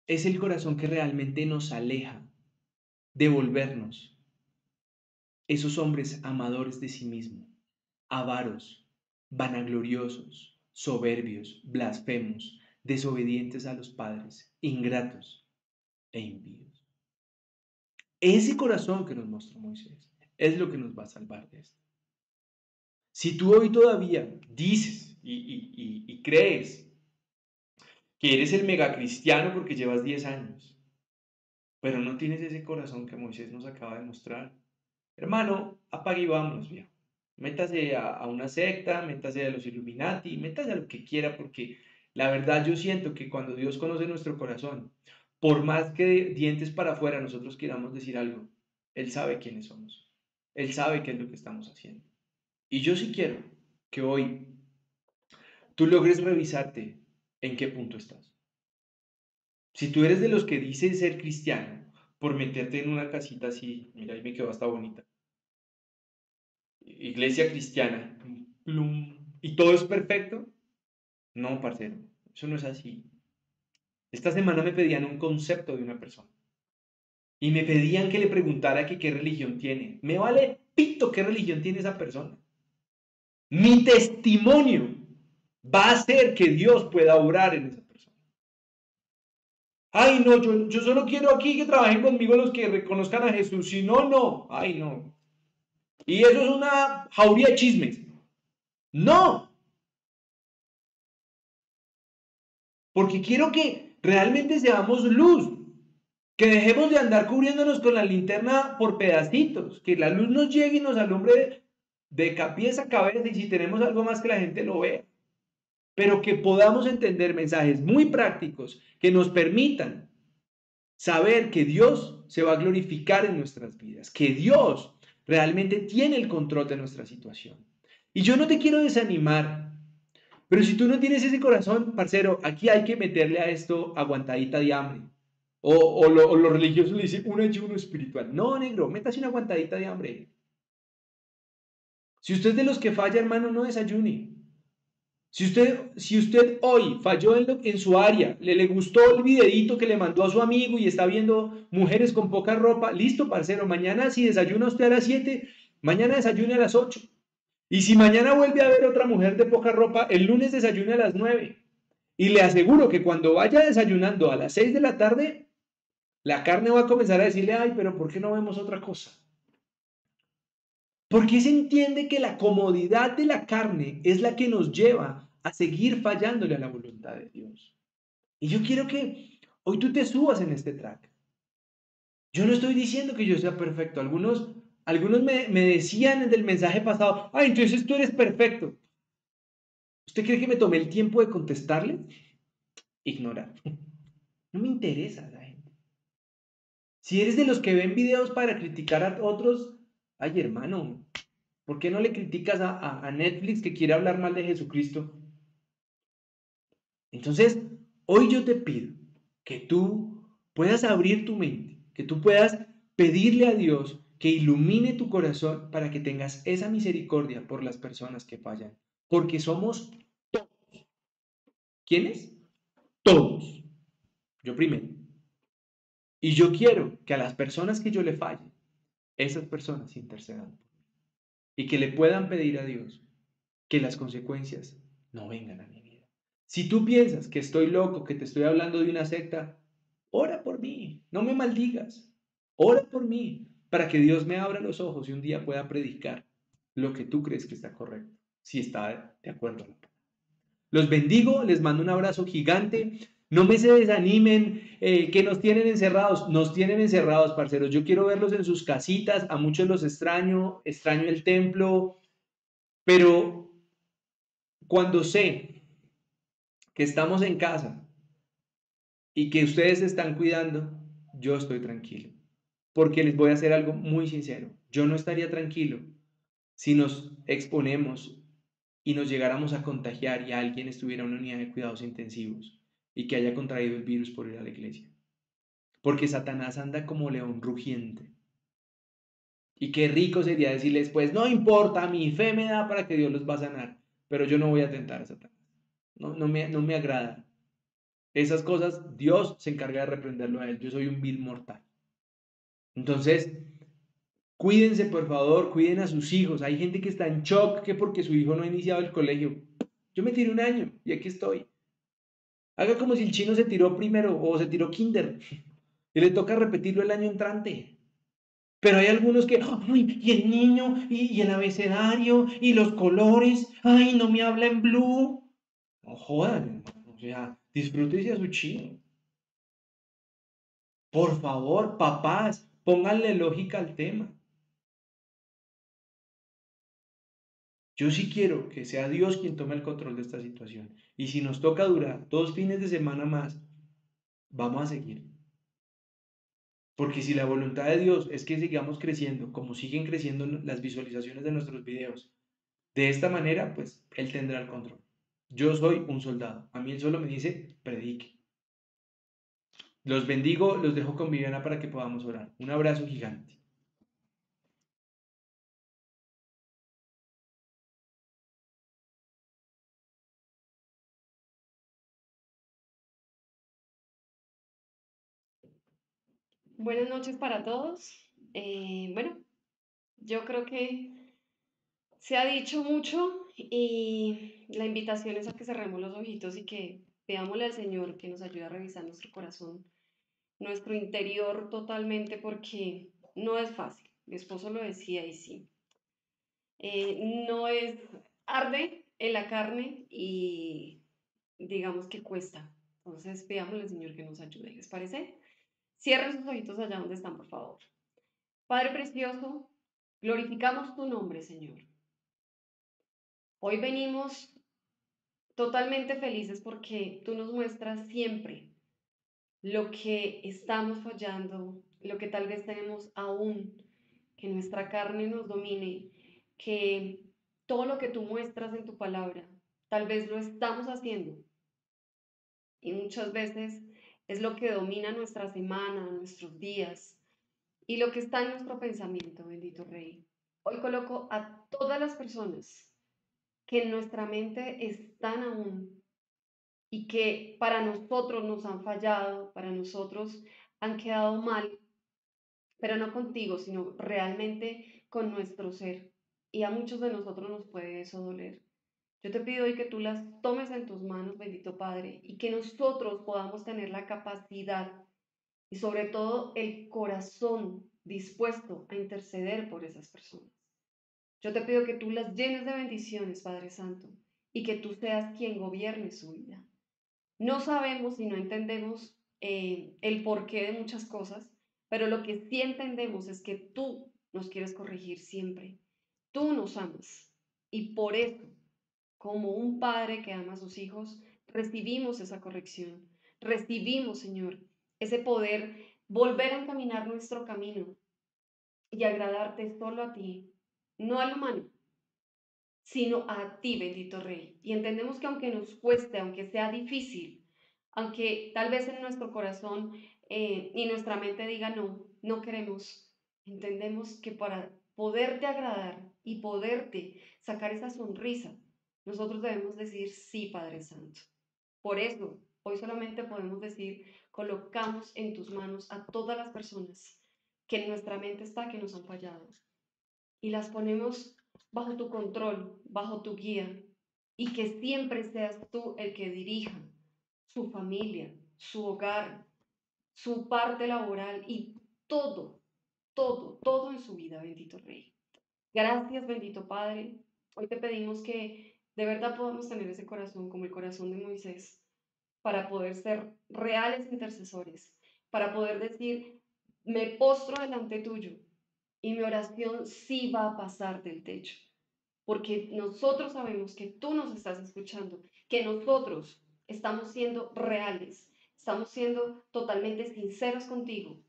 es el corazón que realmente nos aleja de volvernos esos hombres amadores de sí mismo, avaros, vanagloriosos, soberbios, blasfemos, desobedientes a los padres, ingratos e impíos. Ese corazón que nos mostró Moisés es lo que nos va a salvar de esto. Si tú hoy todavía dices y, crees que eres el megacristiano porque llevas 10 años, pero no tienes ese corazón que Moisés nos acaba de mostrar, hermano, apague y vámonos, viejo. Métase a, a, una secta, métase a los Illuminati, métase a lo que quiera, porque la verdad yo siento que cuando Dios conoce nuestro corazón, por más que dientes para afuera nosotros queramos decir algo, Él sabe quiénes somos. Él sabe qué es lo que estamos haciendo. Y yo sí quiero que hoy tú logres revisarte en qué punto estás. Si tú eres de los que dicen ser cristiano por meterte en una casita así, mira, ahí me quedó hasta bonita. Iglesia cristiana, y todo es perfecto. No, parcero, eso no es así. Esta semana me pedían un concepto de una persona. Y me pedían que le preguntara qué religión tiene. Me vale pito qué religión tiene esa persona. Mi testimonio va a hacer que Dios pueda orar en esa persona. Ay, no, yo, yo solo quiero aquí que trabajen conmigo los que reconozcan a Jesús. Si no, no. Ay, no. Y eso es una jauría de chismes. No. Porque quiero que realmente seamos luz, que dejemos de andar cubriéndonos con la linterna por pedacitos, que la luz nos llegue y nos alumbre de, cabeza a cabeza y si tenemos algo más que la gente lo vea, pero que podamos entender mensajes muy prácticos que nos permitan saber que Dios se va a glorificar en nuestras vidas, que Dios realmente tiene el control de nuestra situación. Y yo no te quiero desanimar pero si tú no tienes ese corazón, parcero, aquí hay que meterle a esto aguantadita de hambre. O, o, lo, los religiosos le dicen un ayuno espiritual. No, negro, métase una aguantadita de hambre. Si usted es de los que falla, hermano, no desayune. Si usted, si usted hoy falló en, en su área, le, le gustó el videito que le mandó a su amigo y está viendo mujeres con poca ropa, listo, parcero. Mañana, si desayuna usted a las 7, mañana desayune a las 8. Y si mañana vuelve a ver otra mujer de poca ropa, el lunes desayune a las 9. Y le aseguro que cuando vaya desayunando a las 6 de la tarde, la carne va a comenzar a decirle, ay, pero ¿por qué no vemos otra cosa? ¿Por qué se entiende que la comodidad de la carne es la que nos lleva a seguir fallándole a la voluntad de Dios? Y yo quiero que hoy tú te subas en este track. Yo no estoy diciendo que yo sea perfecto. Algunos, algunos me, decían en el mensaje pasado, ah, entonces tú eres perfecto. ¿Usted cree que me tomé el tiempo de contestarle? Ignorar. No me interesa la gente. Si eres de los que ven videos para criticar a otros, ay hermano, ¿por qué no le criticas a, a Netflix que quiere hablar mal de Jesucristo? Entonces, hoy yo te pido que tú puedas abrir tu mente, que tú puedas pedirle a Dios que ilumine tu corazón para que tengas esa misericordia por las personas que fallan, porque somos todos. ¿Quiénes? Todos. Yo primero. Y yo quiero que a las personas que yo le falle, esas personas intercedan y que le puedan pedir a Dios que las consecuencias no vengan a mi vida. Si tú piensas que estoy loco, que te estoy hablando de una secta, ora por mí, no me maldigas. Ora por mí para que Dios me abra los ojos y un día pueda predicar lo que tú crees que está correcto, si está de acuerdo. Los bendigo, les mando un abrazo gigante. No me se desanimen, eh, que nos tienen encerrados. Nos tienen encerrados, parceros. Yo quiero verlos en sus casitas. A muchos los extraño, extraño el templo. Pero cuando sé que estamos en casa y que ustedes se están cuidando, yo estoy tranquilo. Porque les voy a hacer algo muy sincero. Yo no estaría tranquilo si nos exponemos y nos llegáramos a contagiar y alguien estuviera en una unidad de cuidados intensivos y que haya contraído el virus por ir a la iglesia. Porque Satanás anda como león rugiente. Y qué rico sería decirles, pues no importa, mi fe me da para que Dios los va a sanar, pero yo no voy a tentar a Satanás. No, no, me, no me agrada. Esas cosas, Dios se encarga de reprenderlo a él. Yo soy un vil mortal. Entonces, cuídense, por favor, cuiden a sus hijos. Hay gente que está en shock que porque su hijo no ha iniciado el colegio. Yo me tiré un año y aquí estoy. Haga como si el chino se tiró primero o se tiró kinder y le toca repetirlo el año entrante. Pero hay algunos que, ay, y el niño, y, el abecedario, y los colores, ay, no me habla en blue. No jodan, o sea, disfrútese a su chino. Por favor, papás, pónganle lógica al tema. Yo sí quiero que sea Dios quien tome el control de esta situación. Y si nos toca durar dos fines de semana más, vamos a seguir. Porque si la voluntad de Dios es que sigamos creciendo, como siguen creciendo las visualizaciones de nuestros videos, de esta manera, pues Él tendrá el control. Yo soy un soldado. A mí Él solo me dice, predique. Los bendigo, los dejo con Viviana para que podamos orar. Un abrazo gigante. Buenas noches para todos. Eh, bueno, yo creo que se ha dicho mucho y la invitación es a que cerremos los ojitos y que veámosle al Señor que nos ayude a revisar nuestro corazón, nuestro interior totalmente, porque no es fácil. Mi esposo lo decía y sí. Eh, no es arde en la carne y digamos que cuesta. Entonces, veámosle al Señor que nos ayude. ¿Les parece? Cierren sus ojitos allá donde están, por favor. Padre precioso, glorificamos tu nombre, Señor. Hoy venimos totalmente felices porque tú nos muestras siempre lo que estamos fallando, lo que tal vez tenemos aún, que nuestra carne nos domine, que todo lo que tú muestras en tu palabra, tal vez lo estamos haciendo. Y muchas veces es lo que domina nuestra semana, nuestros días y lo que está en nuestro pensamiento, bendito Rey. Hoy coloco a todas las personas que en nuestra mente están aún y que para nosotros nos han fallado, para nosotros han quedado mal, pero no contigo, sino realmente con nuestro ser. Y a muchos de nosotros nos puede eso doler. Yo te pido hoy que tú las tomes en tus manos, bendito Padre, y que nosotros podamos tener la capacidad y sobre todo el corazón dispuesto a interceder por esas personas. Yo te pido que tú las llenes de bendiciones, Padre Santo, y que tú seas quien gobierne su vida. No sabemos y no entendemos eh, el porqué de muchas cosas, pero lo que sí entendemos es que tú nos quieres corregir siempre. Tú nos amas. Y por eso, como un padre que ama a sus hijos, recibimos esa corrección. Recibimos, Señor, ese poder volver a encaminar nuestro camino y agradarte solo a ti, no al humano, sino a ti, bendito Rey. Y entendemos que aunque nos cueste, aunque sea difícil, aunque tal vez en nuestro corazón eh, y nuestra mente diga no, no queremos, entendemos que para poderte agradar y poderte sacar esa sonrisa, nosotros debemos decir sí, Padre Santo. Por eso, hoy solamente podemos decir, colocamos en tus manos a todas las personas que en nuestra mente está que nos han fallado y las ponemos bajo tu control, bajo tu guía y que siempre seas tú el que dirija su familia, su hogar, su parte laboral y todo, todo, todo en su vida, bendito Rey. Gracias, bendito Padre. Hoy te pedimos que de verdad podamos tener ese corazón como el corazón de Moisés para poder ser reales intercesores, para poder decir, me postro delante tuyo y mi oración sí va a pasar del techo, porque nosotros sabemos que tú nos estás escuchando, que nosotros estamos siendo reales, estamos siendo totalmente sinceros contigo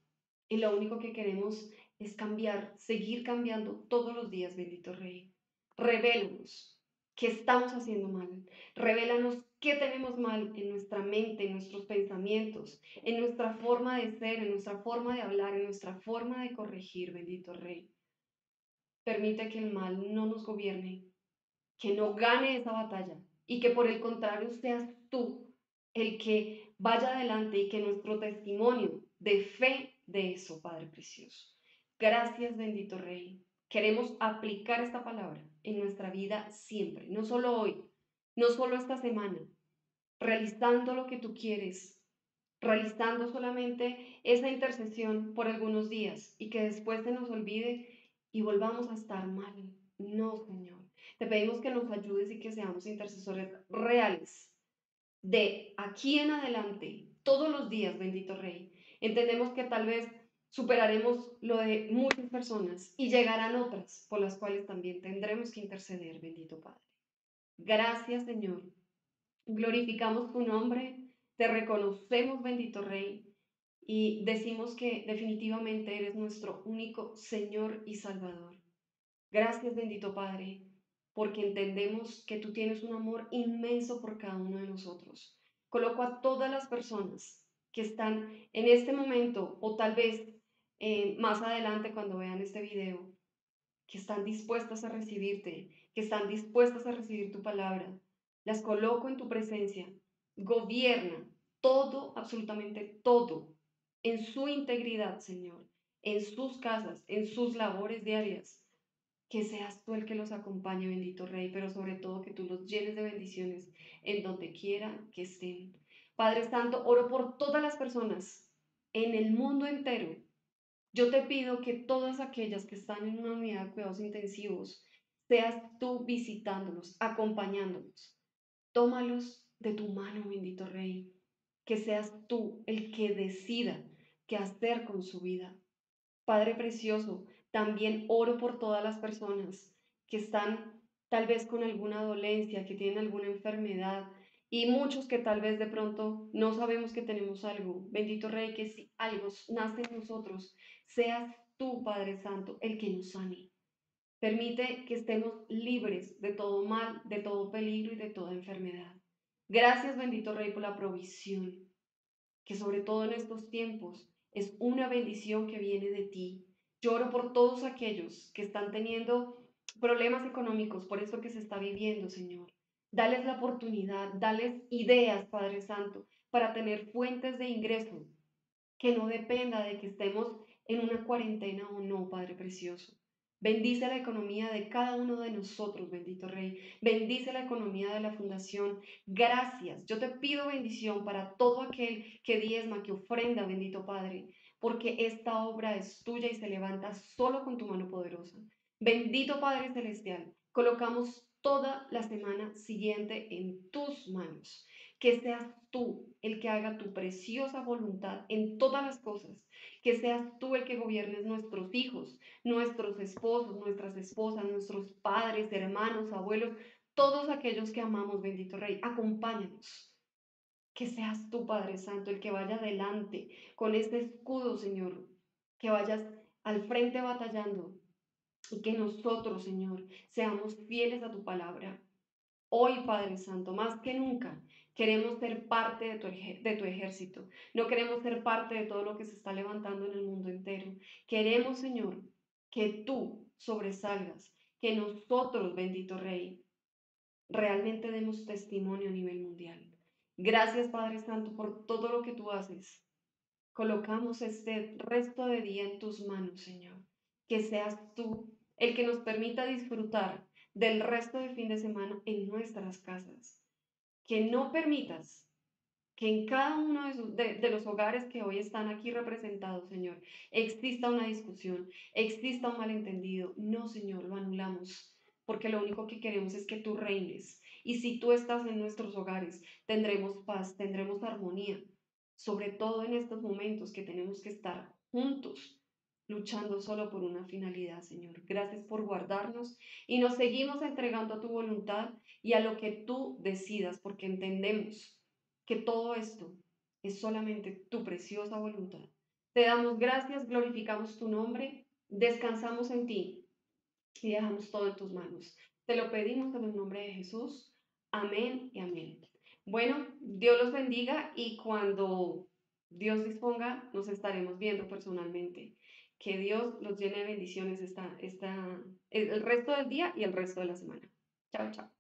y lo único que queremos es cambiar, seguir cambiando todos los días, bendito Rey. Revélanos qué estamos haciendo mal. Revélanos qué tenemos mal en nuestra mente, en nuestros pensamientos, en nuestra forma de ser, en nuestra forma de hablar, en nuestra forma de corregir, bendito Rey. Permite que el mal no nos gobierne, que no gane esa batalla y que por el contrario seas tú el que vaya adelante y que nuestro testimonio de fe de eso, Padre Precioso. Gracias, bendito Rey. Queremos aplicar esta palabra en nuestra vida siempre, no solo hoy, no solo esta semana, realizando lo que tú quieres, realizando solamente esa intercesión por algunos días y que después se nos olvide y volvamos a estar mal. No, Señor. Te pedimos que nos ayudes y que seamos intercesores reales de aquí en adelante, todos los días, bendito Rey. Entendemos que tal vez superaremos lo de muchas personas y llegarán otras por las cuales también tendremos que interceder, bendito Padre. Gracias, Señor. Glorificamos tu nombre, te reconocemos, bendito Rey, y decimos que definitivamente eres nuestro único Señor y Salvador. Gracias, bendito Padre, porque entendemos que tú tienes un amor inmenso por cada uno de nosotros. Coloco a todas las personas que están en este momento o tal vez eh, más adelante cuando vean este video, que están dispuestas a recibirte, que están dispuestas a recibir tu palabra. Las coloco en tu presencia. Gobierna todo, absolutamente todo, en su integridad, Señor, en sus casas, en sus labores diarias que seas tú el que los acompañe, bendito Rey, pero sobre todo que tú los llenes de bendiciones en donde quiera que estén. Padre Santo, oro por todas las personas en el mundo entero. Yo te pido que todas aquellas que están en una unidad de cuidados intensivos, seas tú visitándolos, acompañándolos. Tómalos de tu mano, bendito Rey. Que seas tú el que decida qué hacer con su vida. Padre precioso, también oro por todas las personas que están tal vez con alguna dolencia, que tienen alguna enfermedad y muchos que tal vez de pronto no sabemos que tenemos algo. Bendito Rey, que si algo nace en nosotros, seas tú, Padre Santo, el que nos sane. Permite que estemos libres de todo mal, de todo peligro y de toda enfermedad. Gracias, bendito Rey, por la provisión, que sobre todo en estos tiempos es una bendición que viene de ti, Lloro por todos aquellos que están teniendo problemas económicos por esto que se está viviendo, Señor. Dales la oportunidad, dales ideas, Padre Santo, para tener fuentes de ingreso que no dependa de que estemos en una cuarentena o no, Padre Precioso. Bendice la economía de cada uno de nosotros, bendito Rey. Bendice la economía de la fundación. Gracias. Yo te pido bendición para todo aquel que diezma, que ofrenda, bendito Padre porque esta obra es tuya y se levanta solo con tu mano poderosa. Bendito Padre Celestial, colocamos toda la semana siguiente en tus manos. Que seas tú el que haga tu preciosa voluntad en todas las cosas. Que seas tú el que gobiernes nuestros hijos, nuestros esposos, nuestras esposas, nuestros padres, hermanos, abuelos, todos aquellos que amamos, bendito Rey. Acompáñanos. Que seas tú, Padre Santo, el que vaya adelante con este escudo, Señor. Que vayas al frente batallando y que nosotros, Señor, seamos fieles a tu palabra. Hoy, Padre Santo, más que nunca, queremos ser parte de tu, de ejército. No queremos ser parte de todo lo que se está levantando en el mundo entero. Queremos, Señor, que tú sobresalgas, que nosotros, bendito Rey, realmente demos testimonio a nivel mundial. Gracias, Padre Santo, por todo lo que tú haces. Colocamos este resto de día en tus manos, Señor. Que seas tú el que nos permita disfrutar del resto del fin de semana en nuestras casas. Que no permitas que en cada uno de, los hogares que hoy están aquí representados, Señor, exista una discusión, exista un malentendido. No, Señor, lo anulamos, porque lo único que queremos es que tú reines. Y si tú estás en nuestros hogares, tendremos paz, tendremos armonía, sobre todo en estos momentos que tenemos que estar juntos luchando solo por una finalidad, Señor. Gracias por guardarnos y nos seguimos entregando a tu voluntad y a lo que tú decidas, porque entendemos que todo esto es solamente tu preciosa voluntad. Te damos gracias, glorificamos tu nombre, descansamos en ti y dejamos todo en tus manos. Te lo pedimos en el nombre de Jesús. Amén y amén. Bueno, Dios los bendiga y cuando Dios disponga, nos estaremos viendo personalmente. Que Dios los llene de bendiciones esta, esta, el resto del día y el resto de la semana. Chao, chao.